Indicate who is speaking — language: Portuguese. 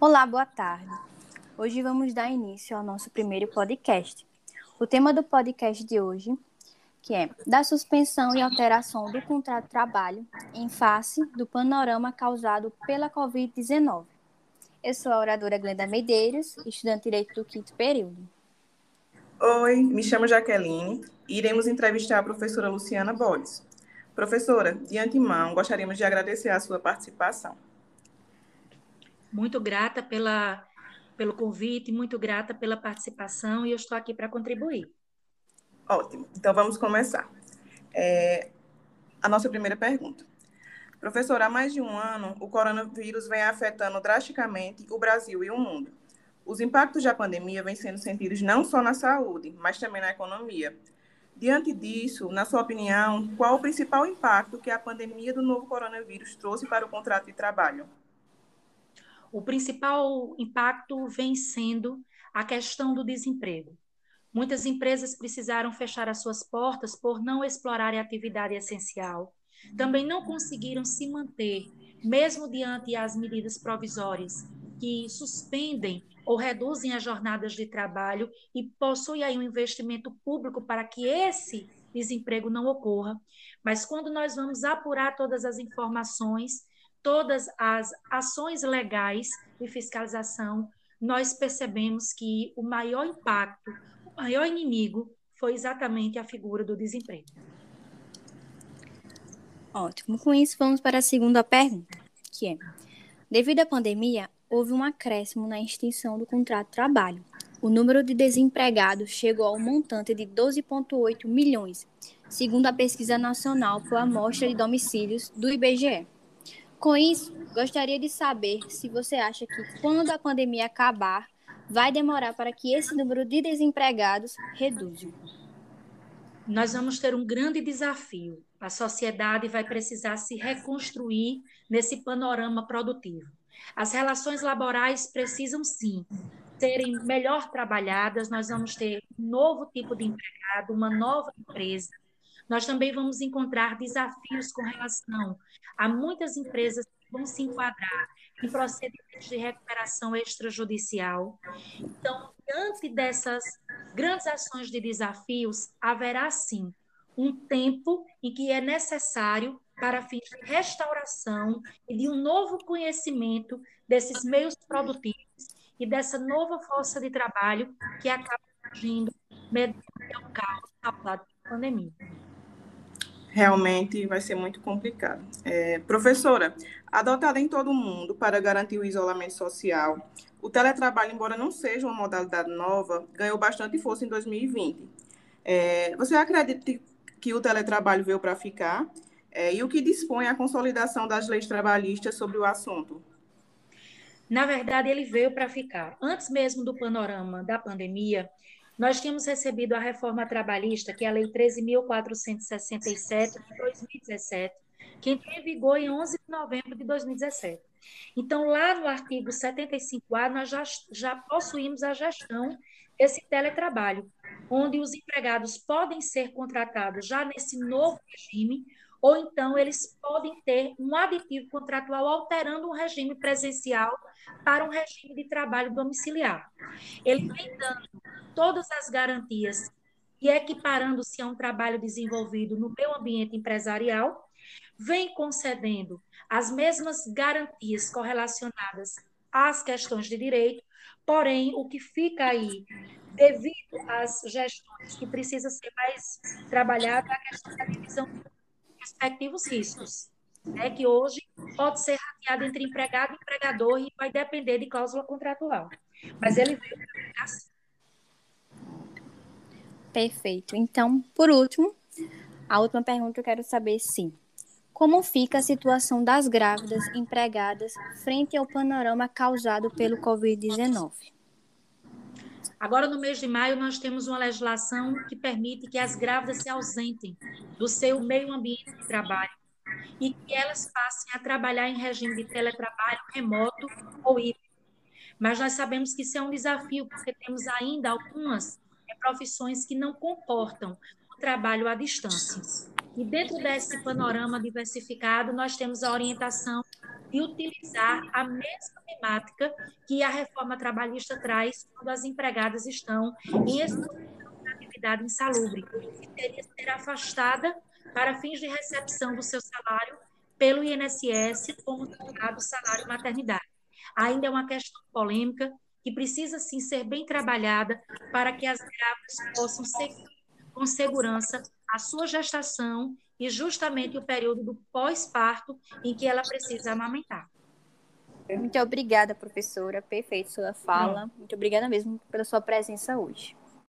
Speaker 1: Olá, boa tarde. Hoje vamos dar início ao nosso primeiro podcast. O tema do podcast de hoje, que é da suspensão e alteração do contrato de trabalho em face do panorama causado pela Covid-19. Eu sou a oradora Glenda Medeiros, estudante de Direito do quinto período.
Speaker 2: Oi, me chamo Jaqueline e iremos entrevistar a professora Luciana Boles. Professora, de antemão, gostaríamos de agradecer a sua participação.
Speaker 3: Muito grata pela, pelo convite, muito grata pela participação e eu estou aqui para contribuir.
Speaker 2: Ótimo, então vamos começar. É, a nossa primeira pergunta. Professora, há mais de um ano, o coronavírus vem afetando drasticamente o Brasil e o mundo. Os impactos da pandemia vêm sendo sentidos não só na saúde, mas também na economia. Diante disso, na sua opinião, qual o principal impacto que a pandemia do novo coronavírus trouxe para o contrato de trabalho?
Speaker 3: O principal impacto vem sendo a questão do desemprego. Muitas empresas precisaram fechar as suas portas por não explorarem a atividade essencial. Também não conseguiram se manter, mesmo diante as medidas provisórias que suspendem ou reduzem as jornadas de trabalho e possuem aí um investimento público para que esse desemprego não ocorra. Mas quando nós vamos apurar todas as informações, todas as ações legais de fiscalização, nós percebemos que o maior impacto, o maior inimigo foi exatamente a figura do desemprego.
Speaker 1: Ótimo. Com isso, vamos para a segunda pergunta, que é: devido à pandemia, houve um acréscimo na extensão do contrato de trabalho. O número de desempregados chegou ao montante de 12,8 milhões, segundo a pesquisa nacional por amostra de domicílios do IBGE. Com isso, gostaria de saber se você acha que quando a pandemia acabar, vai demorar para que esse número de desempregados reduza.
Speaker 3: Nós vamos ter um grande desafio. A sociedade vai precisar se reconstruir nesse panorama produtivo. As relações laborais precisam sim serem melhor trabalhadas, nós vamos ter um novo tipo de empregado, uma nova empresa, nós também vamos encontrar desafios com relação a muitas empresas que vão se enquadrar em procedimentos de recuperação extrajudicial. Então, diante dessas grandes ações de desafios, haverá sim um tempo em que é necessário para fins de restauração e de um novo conhecimento desses meios produtivos e dessa nova força de trabalho que acaba surgindo mediante o caos causado pela pandemia
Speaker 2: realmente vai ser muito complicado. É, professora, adotado em todo o mundo para garantir o isolamento social, o teletrabalho, embora não seja uma modalidade nova, ganhou bastante força em 2020. É, você acredita que o teletrabalho veio para ficar? É, e o que dispõe a consolidação das leis trabalhistas sobre o assunto?
Speaker 3: Na verdade, ele veio para ficar. Antes mesmo do panorama da pandemia, nós tínhamos recebido a reforma trabalhista, que é a Lei 13.467 de 2017, que entrou em vigor em 11 de novembro de 2017. Então, lá no artigo 75A, nós já, já possuímos a gestão desse teletrabalho, onde os empregados podem ser contratados já nesse novo regime, ou então eles podem ter um aditivo contratual alterando um regime presencial para um regime de trabalho domiciliar. Ele vem dando todas as garantias e equiparando-se a um trabalho desenvolvido no meu ambiente empresarial, vem concedendo as mesmas garantias correlacionadas às questões de direito, porém, o que fica aí, devido às gestões que precisa ser mais trabalhada, é a questão da divisão respectivos riscos, né, que hoje pode ser rateado entre empregado e empregador e vai depender de cláusula contratual. Mas ele veio para
Speaker 1: Perfeito. Então, por último, a última pergunta eu quero saber sim. Como fica a situação das grávidas empregadas frente ao panorama causado pelo Covid-19?
Speaker 3: Agora, no mês de maio, nós temos uma legislação que permite que as grávidas se ausentem do seu meio ambiente de trabalho e que elas passem a trabalhar em regime de teletrabalho remoto ou híbrido. Mas nós sabemos que isso é um desafio, porque temos ainda algumas profissões que não comportam o trabalho à distância. E dentro desse panorama diversificado, nós temos a orientação de utilizar a mesma temática que a reforma trabalhista traz quando as empregadas estão em atividade insalubre, que teria que ser afastada para fins de recepção do seu salário pelo INSS como chamado salário maternidade. Ainda é uma questão polêmica que precisa sim ser bem trabalhada para que as grávidas possam seguir com segurança a sua gestação e justamente o período do pós-parto em que ela precisa amamentar.
Speaker 1: Muito obrigada, professora. Perfeito sua fala. Muito obrigada mesmo pela sua presença hoje.